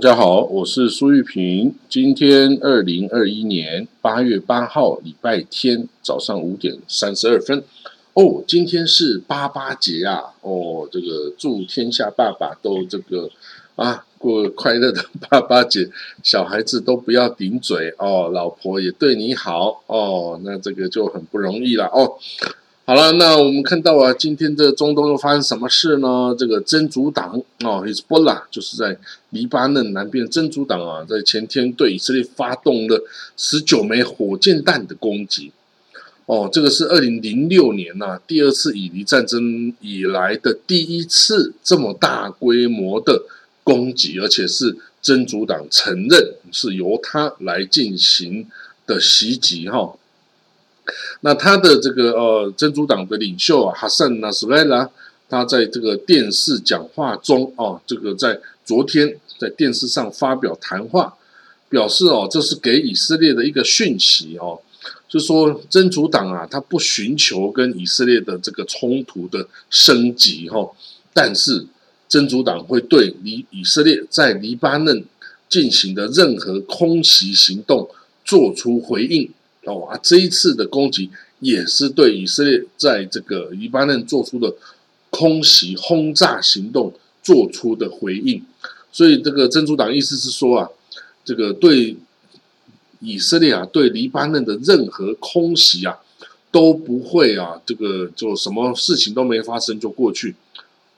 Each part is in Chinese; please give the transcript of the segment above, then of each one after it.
大家好，我是苏玉平。今天二零二一年八月八号，礼拜天早上五点三十二分。哦，今天是八八节啊！哦，这个祝天下爸爸都这个啊过快乐的 八八节，小孩子都不要顶嘴哦，老婆也对你好哦，那这个就很不容易了哦。好了，那我们看到啊，今天的中东又发生什么事呢？这个真主党哦，Hisbollah 就是在黎巴嫩南边真主党啊，在前天对以色列发动了十九枚火箭弹的攻击。哦，这个是二零零六年呐，第二次以黎战争以来的第一次这么大规模的攻击，而且是真主党承认是由他来进行的袭击哈。那他的这个呃，真主党的领袖啊，哈桑纳斯莱拉，他在这个电视讲话中哦，这个在昨天在电视上发表谈话，表示哦，这是给以色列的一个讯息哦，就说真主党啊，他不寻求跟以色列的这个冲突的升级哈，但是真主党会对黎以色列在黎巴嫩进行的任何空袭行动做出回应。哦啊，这一次的攻击也是对以色列在这个黎巴嫩做出的空袭轰炸行动做出的回应，所以这个真主党意思是说啊，这个对以色列啊，对黎巴嫩的任何空袭啊，都不会啊，这个就什么事情都没发生就过去，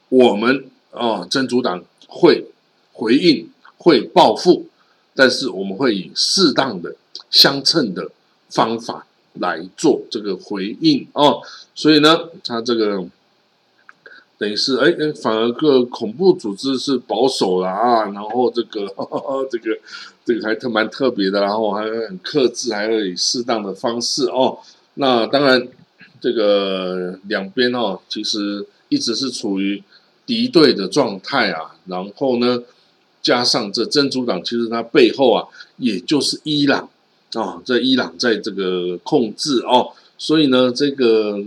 我们啊真主党会回应，会报复，但是我们会以适当的相称的。方法来做这个回应哦，所以呢，他这个等于是哎，反而个恐怖组织是保守了啊，然后这个 这个这个还特蛮特别的，然后还很克制，还会以适当的方式哦。那当然，这个两边哦，其实一直是处于敌对的状态啊。然后呢，加上这真主党，其实它背后啊，也就是伊朗。啊，在伊朗在这个控制哦，所以呢，这个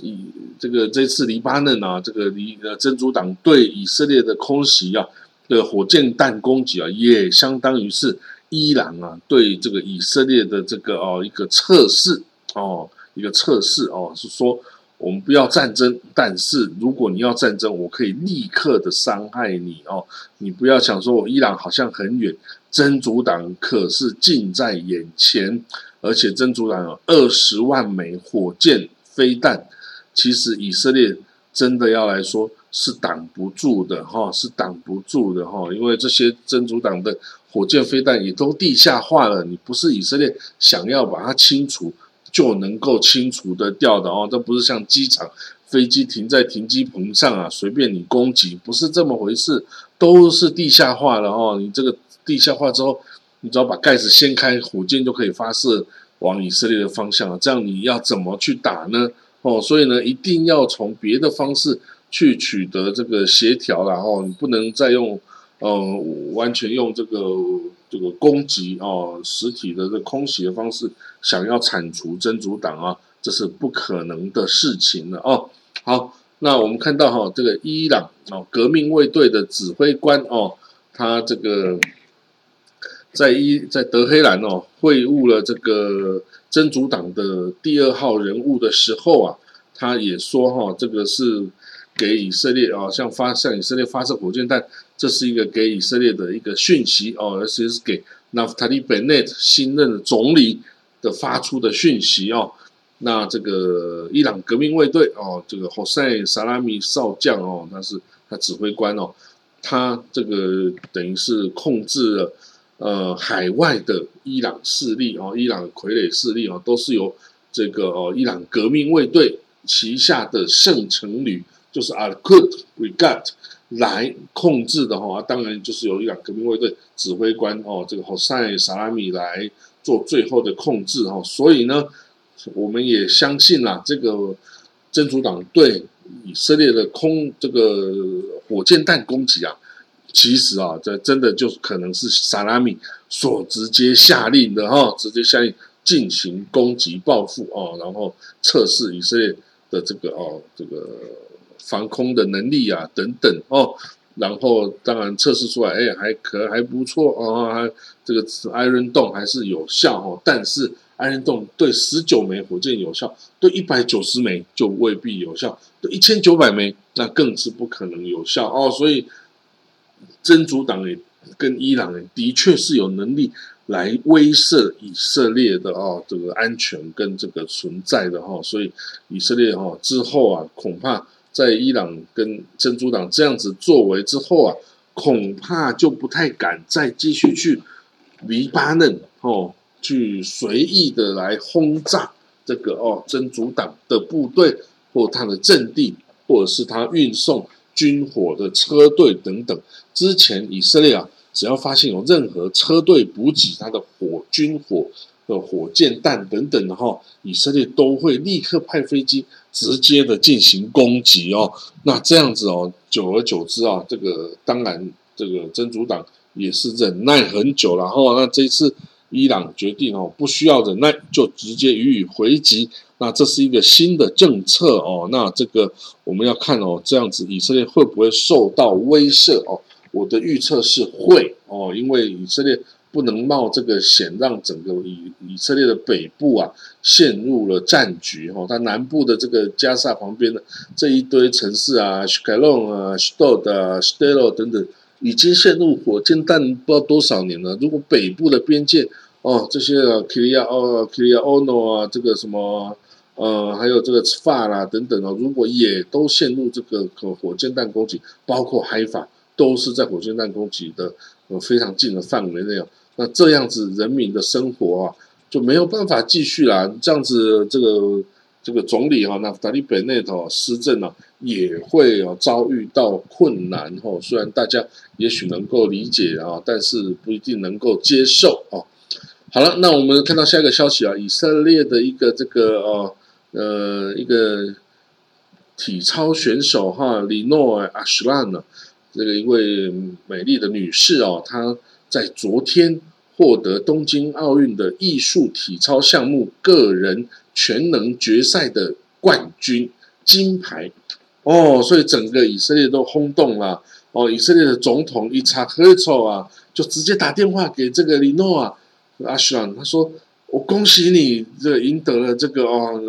以这个这次黎巴嫩啊，这个黎呃真主党对以色列的空袭啊的火箭弹攻击啊，也相当于是伊朗啊对这个以色列的这个哦一个测试哦一个测试哦，是说我们不要战争，但是如果你要战争，我可以立刻的伤害你哦，你不要想说我伊朗好像很远。真主党可是近在眼前，而且真主党有二十万枚火箭飞弹，其实以色列真的要来说是挡不住的哈，是挡不住的哈，因为这些真主党的火箭飞弹也都地下化了，你不是以色列想要把它清除就能够清除的掉的哦，这不是像机场飞机停在停机棚上啊，随便你攻击，不是这么回事，都是地下化了哦，你这个。地下化之后，你只要把盖子掀开，火箭就可以发射往以色列的方向了。这样你要怎么去打呢？哦，所以呢，一定要从别的方式去取得这个协调了。哦，你不能再用，呃，完全用这个这个攻击哦，实体的这空袭的方式，想要铲除真主党啊，这是不可能的事情了。哦，好，那我们看到哈，这个伊朗哦，革命卫队的指挥官哦，他这个。在一在德黑兰哦会晤了这个真主党的第二号人物的时候啊，他也说哈，这个是给以色列啊，向发向以色列发射火箭弹，这是一个给以色列的一个讯息哦，而且是给纳夫塔利·贝内特新任总理的发出的讯息哦。那这个伊朗革命卫队哦，这个侯赛·萨拉米少将哦，他是他指挥官哦，他这个等于是控制了。呃，海外的伊朗势力哦，伊朗傀儡势力哦，都是由这个哦，伊朗革命卫队旗下的圣城旅，就是 Al Quds Brigade 来控制的哈。当然，就是由伊朗革命卫队指挥官哦，这个 Hossein Salami 来做最后的控制哈。所以呢，我们也相信啦，这个真主党对以色列的空这个火箭弹攻击啊。其实啊，这真的就可能是萨拉米所直接下令的哈，直接下令进行攻击报复哦，然后测试以色列的这个哦这个防空的能力啊等等哦。然后当然测试出来，哎，还可还不错哦，还这个 Iron Dome 还是有效哦。但是 Iron Dome 对十九枚火箭有效，对一百九十枚就未必有效，对一千九百枚那更是不可能有效哦。所以真主党也跟伊朗人的确是有能力来威慑以色列的哦，这个安全跟这个存在的哈。所以以色列哈之后啊，恐怕。在伊朗跟真主党这样子作为之后啊，恐怕就不太敢再继续去黎巴嫩哦，去随意的来轰炸这个哦真主党的部队或他的阵地，或者是他运送军火的车队等等。之前以色列啊，只要发现有任何车队补给它的火军火。的火箭弹等等的哈，以色列都会立刻派飞机直接的进行攻击哦。那这样子哦，久而久之啊，这个当然这个真主党也是忍耐很久了哈。那这一次伊朗决定哦，不需要忍耐，就直接予以回击。那这是一个新的政策哦。那这个我们要看哦，这样子以色列会不会受到威慑哦？我的预测是会哦，因为以色列。不能冒这个险，让整个以以色列的北部啊陷入了战局哈。它南部的这个加沙旁边的这一堆城市啊，凯隆啊、斯多的、斯特罗等等，已经陷入火箭弹不知道多少年了。如果北部的边界哦，这些基利亚哦、基利亚欧诺啊，这个什么呃，还有这个法啦等等哦，如果也都陷入这个可火箭弹攻击，包括海法都是在火箭弹攻击的呃非常近的范围内哦。那这样子人民的生活啊就没有办法继续啦。这样子，这个这个总理哈，那达利本内头施政呢也会啊遭遇到困难哈。虽然大家也许能够理解啊，但是不一定能够接受哦。好了，那我们看到下一个消息啊，以色列的一个这个哦呃一个体操选手哈，里诺阿什兰呢，这个一位美丽的女士哦，她。在昨天获得东京奥运的艺术体操项目个人全能决赛的冠军金牌哦，所以整个以色列都轰动了哦。以色列的总统伊查赫措啊，就直接打电话给这个里诺啊阿什兰，他说：“我恭喜你，这赢得了这个哦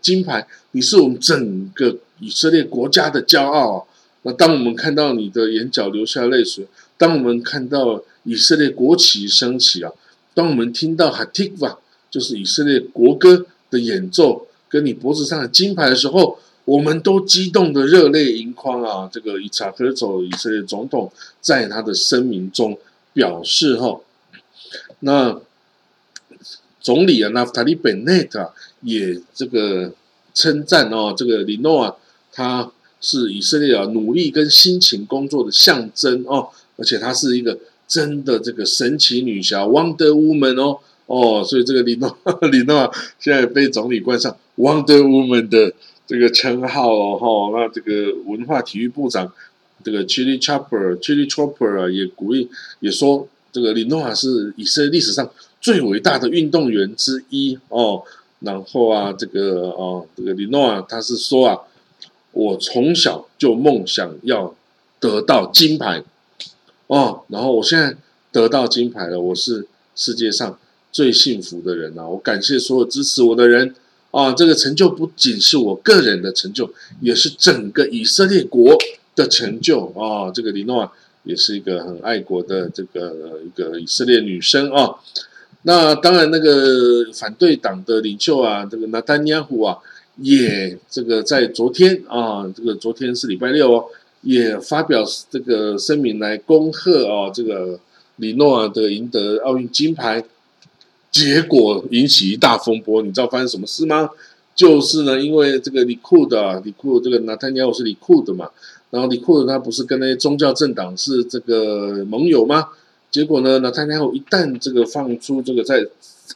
金牌，你是我们整个以色列国家的骄傲。”那当我们看到你的眼角流下泪水，当我们看到。以色列国旗升起啊！当我们听到哈提瓦，就是以色列国歌的演奏，跟你脖子上的金牌的时候，我们都激动的热泪盈眶啊！这个以查克走以色列总统在他的声明中表示哈，那总理啊，纳夫塔利本内特也这个称赞哦，这个里诺啊，他是以色列啊努力跟辛勤工作的象征哦，而且他是一个。真的这个神奇女侠 Wonder Woman 哦哦，所以这个李诺 李诺现在被总理冠上 Wonder Woman 的这个称号哦哈。那这个文化体育部长这个 Chili Chopper Chili Chopper 啊，也鼓励也说这个李诺啊是以色列历史上最伟大的运动员之一哦。然后啊，这个哦这个李诺啊，他是说啊，我从小就梦想要得到金牌。哦，然后我现在得到金牌了，我是世界上最幸福的人呐！我感谢所有支持我的人啊！这个成就不仅是我个人的成就，也是整个以色列国的成就啊！这个李诺啊，也是一个很爱国的这个一个以色列女生啊。那当然，那个反对党的领袖啊，这个纳丹尼亚胡啊，也这个在昨天啊，这个昨天是礼拜六哦。也发表这个声明来恭贺哦，这个李诺啊的赢得奥运金牌，结果引起一大风波。你知道发生什么事吗？就是呢，因为这个李库的李库这个纳丹尼亚胡是李库的嘛，然后李库的他不是跟那些宗教政党是这个盟友吗？结果呢，那太太后一旦这个放出这个在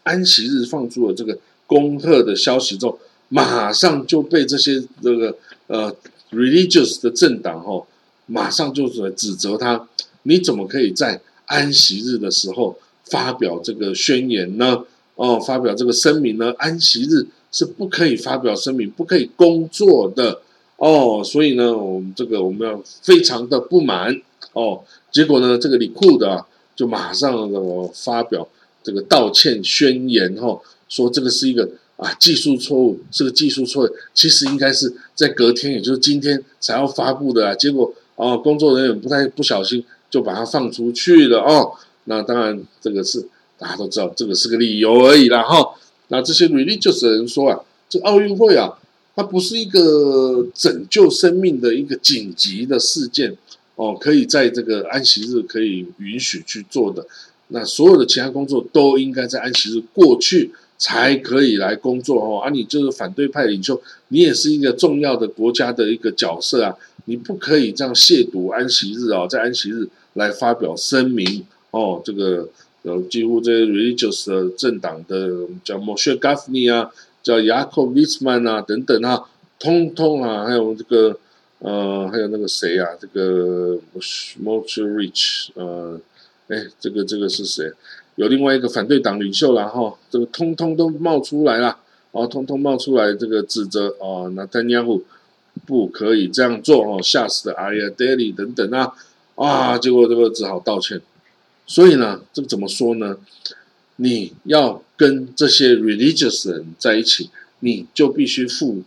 安息日放出了这个恭贺的消息之后，马上就被这些这个呃。religious 的政党哈，马上就是指责他，你怎么可以在安息日的时候发表这个宣言呢？哦，发表这个声明呢？安息日是不可以发表声明、不可以工作的哦，所以呢，我们这个我们要非常的不满哦。结果呢，这个李库的就马上的发表这个道歉宣言哈，说这个是一个啊技术错误，是个技术错误，其实应该是在隔天，也就是今天才要发布的啊。结果啊，工作人员不太不小心就把它放出去了哦。那当然，这个是大家都知道，这个是个理由而已啦哈。那这些 religious 的人说啊，这奥运会啊，它不是一个拯救生命的一个紧急的事件。哦，可以在这个安息日可以允许去做的，那所有的其他工作都应该在安息日过去才可以来工作哦。啊，你就是反对派领袖，你也是一个重要的国家的一个角色啊，你不可以这样亵渎安息日啊，在安息日来发表声明哦。这个呃，几乎这些 religious 的政党的叫 Moshe Gafni 啊，叫 Yaakov Litzman 啊等等啊，通通啊，还有这个。呃，还有那个谁啊？这个 m o t e Rich，呃，哎，这个这个是谁？有另外一个反对党领袖了哈，这个通通都冒出来了，哦，通通冒出来，这个指责哦，那丹尼亚胡不可以这样做哦，吓死的 Aya Daily 等等啊，啊，结果这个只好道歉。所以呢，这个怎么说呢？你要跟这些 religious 人在一起，你就必须付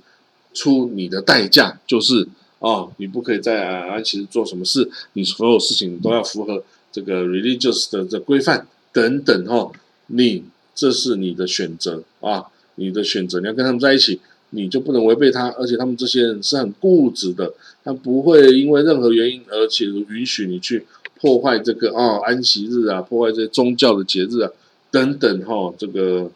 出你的代价，就是。哦，你不可以在安息日做什么事，你所有事情都要符合这个 religious 的这规范等等哈。你这是你的选择啊，你的选择，你要跟他们在一起，你就不能违背他。而且他们这些人是很固执的，他不会因为任何原因而且允许你去破坏这个哦安息日啊，破坏这些宗教的节日啊等等哈。这个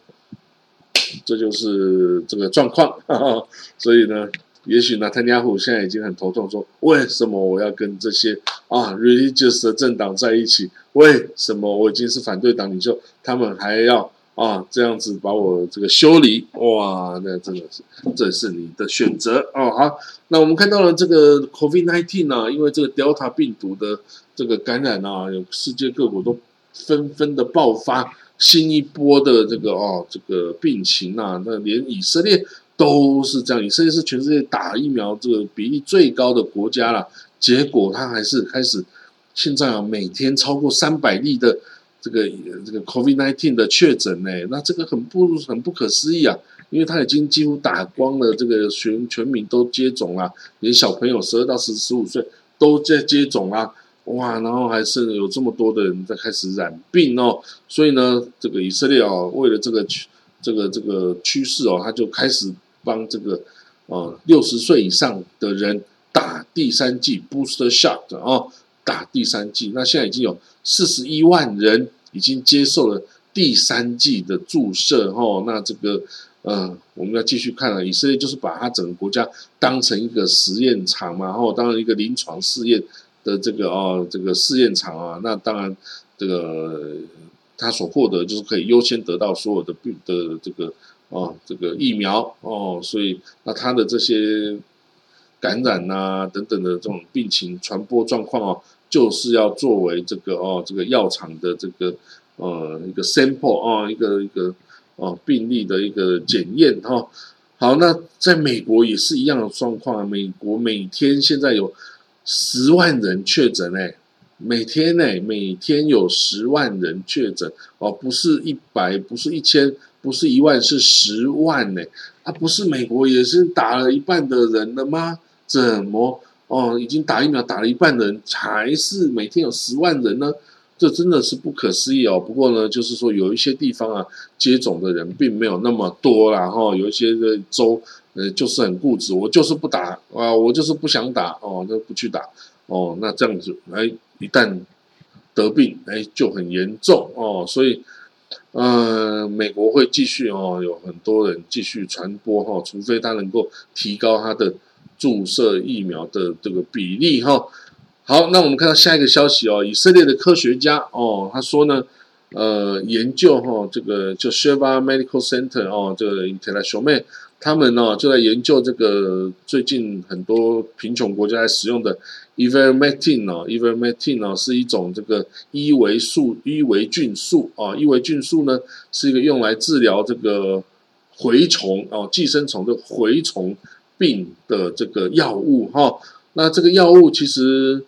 这就是这个状况，哈哈所以呢。也许呢，特尼亚胡现在已经很头痛，说为什么我要跟这些啊 religious 的政党在一起？为什么我已经是反对党领袖，他们还要啊这样子把我这个修理？哇，那真的是，这是你的选择哦。好，那我们看到了这个 COVID nineteen 呢，因为这个 Delta 病毒的这个感染啊，有世界各国都纷纷的爆发新一波的这个哦这个病情啊，那连以色列。都是这样，以色列是全世界打疫苗这个比例最高的国家了，结果他还是开始现在啊，每天超过三百例的这个这个 COVID nineteen 的确诊呢，那这个很不很不可思议啊，因为他已经几乎打光了这个全全民都接种了，连小朋友十二到十十五岁都在接种啊，哇，然后还是有这么多的人在开始染病哦，所以呢，这个以色列啊，为了这个这个这个趋势哦，他就开始。帮这个呃六十岁以上的人打第三剂 booster shot 哦，打第三剂，那现在已经有四十一万人已经接受了第三剂的注射哦，那这个呃我们要继续看了，以色列就是把它整个国家当成一个实验场嘛，然后当然一个临床试验的这个哦这个试验场啊，那当然这个他所获得就是可以优先得到所有的病的这个。哦，这个疫苗哦，所以那他的这些感染呐等等的这种病情传播状况哦，就是要作为这个哦这个药厂的这个呃一个 sample 哦一个一个哦病例的一个检验哈。好，那在美国也是一样的状况，美国每天现在有十万人确诊哎，每天呢每天有十万人确诊哦，不是一百，不是一千。不是一万，是十万呢！啊，不是美国也是打了一半的人了吗？怎么哦，已经打疫苗打了一半的人，还是每天有十万人呢？这真的是不可思议哦！不过呢，就是说有一些地方啊，接种的人并没有那么多啦，哈，有一些的州呃就是很固执，我就是不打啊，我就是不想打哦，那不去打哦，那这样子哎，一旦得病哎就很严重哦，所以。嗯，美国会继续哦，有很多人继续传播哈，除非他能够提高他的注射疫苗的这个比例哈。好，那我们看到下一个消息哦，以色列的科学家哦，他说呢，呃，研究哈，这个就 Sheba Medical Center 哦，这个 International。他们呢就在研究这个最近很多贫穷国家在使用的 Ivermectin 哦，Ivermectin 哦是一种这个伊维素伊维菌素啊，伊维菌素呢是一个用来治疗这个蛔虫哦，寄生虫的蛔虫病的这个药物哈。那这个药物其实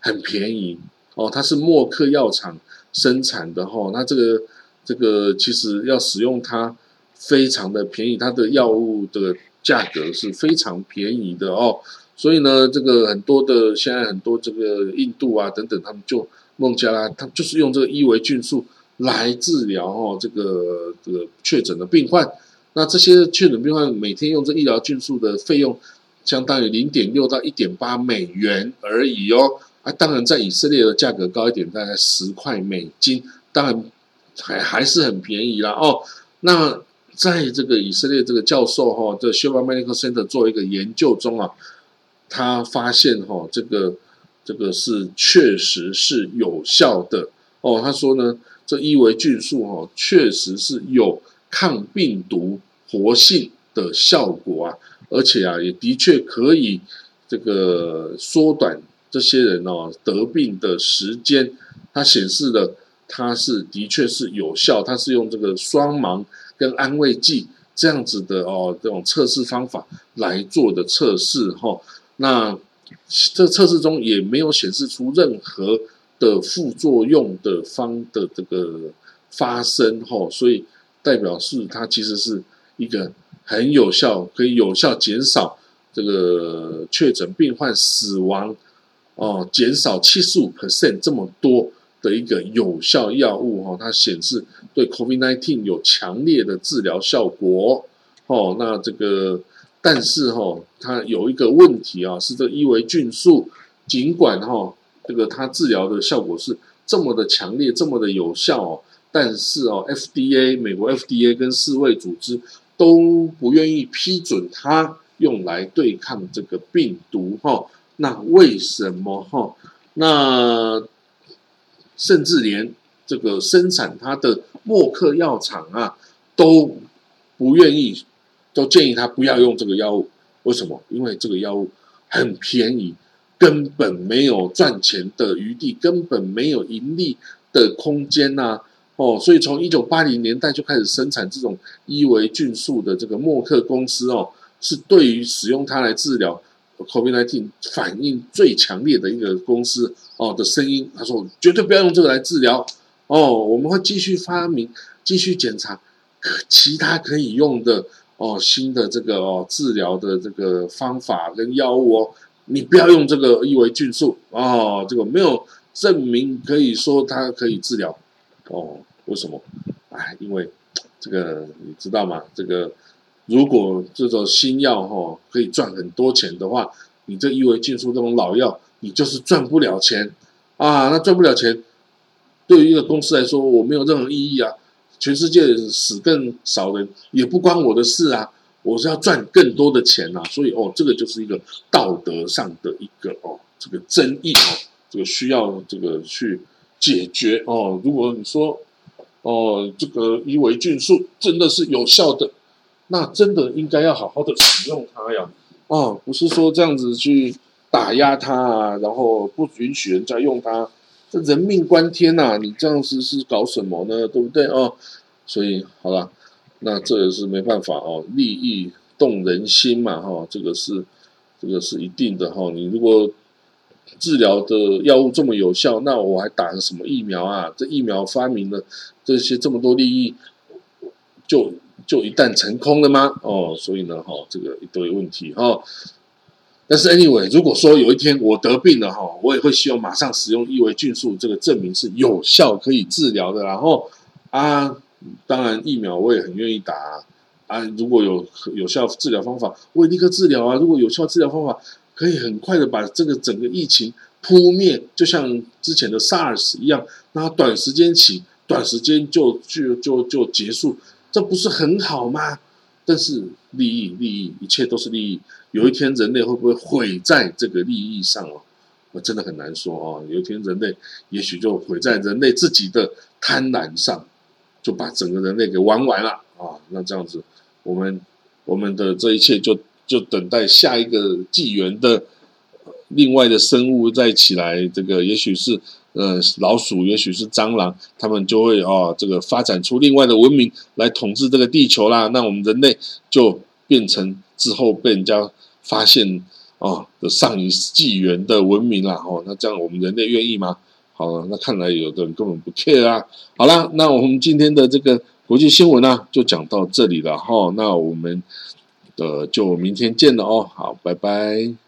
很便宜哦，它是默克药厂生产的哈。那这个这个其实要使用它非常的便宜，它的药物的价格是非常便宜的哦。所以呢，这个很多的现在很多这个印度啊等等，他们就孟加拉，他就是用这个伊维菌素来治疗哦这个这个确诊的病患。那这些确诊病患每天用这医疗菌素的费用，相当于零点六到一点八美元而已哦。啊，当然在以色列的价格高一点，大概十块美金，当然还还是很便宜啦哦。那在这个以色列这个教授哈，这 Sheba Medical Center 做一个研究中啊。他发现哈，这个这个是确实是有效的哦。他说呢，这伊维菌素哈，确实是有抗病毒活性的效果啊，而且啊，也的确可以这个缩短这些人哦得病的时间。它显示的它是的确是有效，它是用这个双盲跟安慰剂这样子的哦这种测试方法来做的测试哈。那这测试中也没有显示出任何的副作用的方的这个发生哈，所以代表是它其实是一个很有效，可以有效减少这个确诊病患死亡哦，减少七十五 percent 这么多的一个有效药物哈，它显示对 COVID-19 有强烈的治疗效果哦，那这个。但是哈，它有一个问题啊，是这伊维菌素，尽管哈这个它治疗的效果是这么的强烈，这么的有效哦，但是哦，FDA 美国 FDA 跟世卫组织都不愿意批准它用来对抗这个病毒哈。那为什么哈？那甚至连这个生产它的默克药厂啊都不愿意。都建议他不要用这个药物，为什么？因为这个药物很便宜，根本没有赚钱的余地，根本没有盈利的空间呐！哦，所以从一九八零年代就开始生产这种伊维菌素的这个默克公司哦，是对于使用它来治疗 COVID-19 反应最强烈的一个公司哦的声音。他说绝对不要用这个来治疗哦，我们会继续发明、继续检查可其他可以用的。哦，新的这个哦治疗的这个方法跟药物哦，你不要用这个伊维菌素哦，这个没有证明可以说它可以治疗哦。为什么？哎，因为这个你知道吗？这个如果这种新药哈可以赚很多钱的话，你这伊维菌素这种老药，你就是赚不了钱啊。那赚不了钱，对于一个公司来说，我没有任何意义啊。全世界死更少人也不关我的事啊！我是要赚更多的钱呐，所以哦，这个就是一个道德上的一个哦，这个争议哦，这个需要这个去解决哦。如果你说哦，这个伊维菌素真的是有效的，那真的应该要好好的使用它呀！哦，不是说这样子去打压它啊，然后不允许人家用它。这人命关天呐！你这样子是搞什么呢？对不对哦？所以好了，那这也是没办法哦，利益动人心嘛哈，这个是这个是一定的哈。你如果治疗的药物这么有效，那我还打什么疫苗啊？这疫苗发明了这些这么多利益，就就一旦成空了吗？哦，所以呢哈，这个一堆问题哈。但是 anyway，如果说有一天我得病了哈，我也会希望马上使用伊维菌素，这个证明是有效可以治疗的。然后啊，当然疫苗我也很愿意打啊。如果有有效治疗方法，我也立刻治疗啊。如果有效治疗方法可以很快的把这个整个疫情扑灭，就像之前的 SARS 一样，那短时间起，短时间就就就就结束，这不是很好吗？但是利益，利益，一切都是利益。有一天人类会不会毁在这个利益上哦？我真的很难说哦。有一天人类也许就毁在人类自己的贪婪上，就把整个人类给玩完了啊！那这样子，我们我们的这一切就就等待下一个纪元的另外的生物再起来。这个也许是呃老鼠，也许是蟑螂，他们就会哦这个发展出另外的文明来统治这个地球啦。那我们人类就变成之后被人家。发现哦的上一纪元的文明啦，哦，那这样我们人类愿意吗？好了，那看来有的人根本不 care 啊。好了，那我们今天的这个国际新闻呢，就讲到这里了哈。那我们的就明天见了哦。好，拜拜。